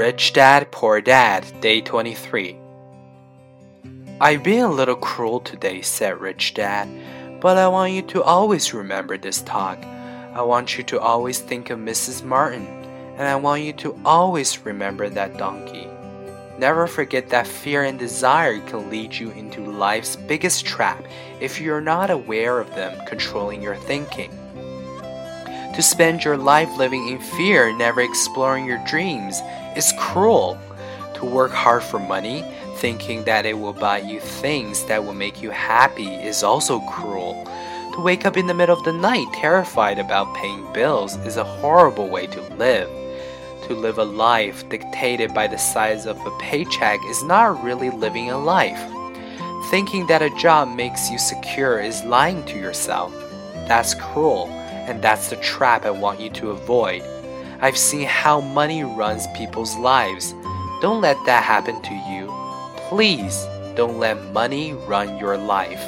Rich Dad, Poor Dad, Day 23. I've been a little cruel today, said Rich Dad, but I want you to always remember this talk. I want you to always think of Mrs. Martin, and I want you to always remember that donkey. Never forget that fear and desire can lead you into life's biggest trap if you're not aware of them controlling your thinking. To spend your life living in fear, never exploring your dreams, is cruel. To work hard for money, thinking that it will buy you things that will make you happy, is also cruel. To wake up in the middle of the night terrified about paying bills is a horrible way to live. To live a life dictated by the size of a paycheck is not really living a life. Thinking that a job makes you secure is lying to yourself. That's cruel, and that's the trap I want you to avoid. I've seen how money runs people's lives. Don't let that happen to you. Please don't let money run your life.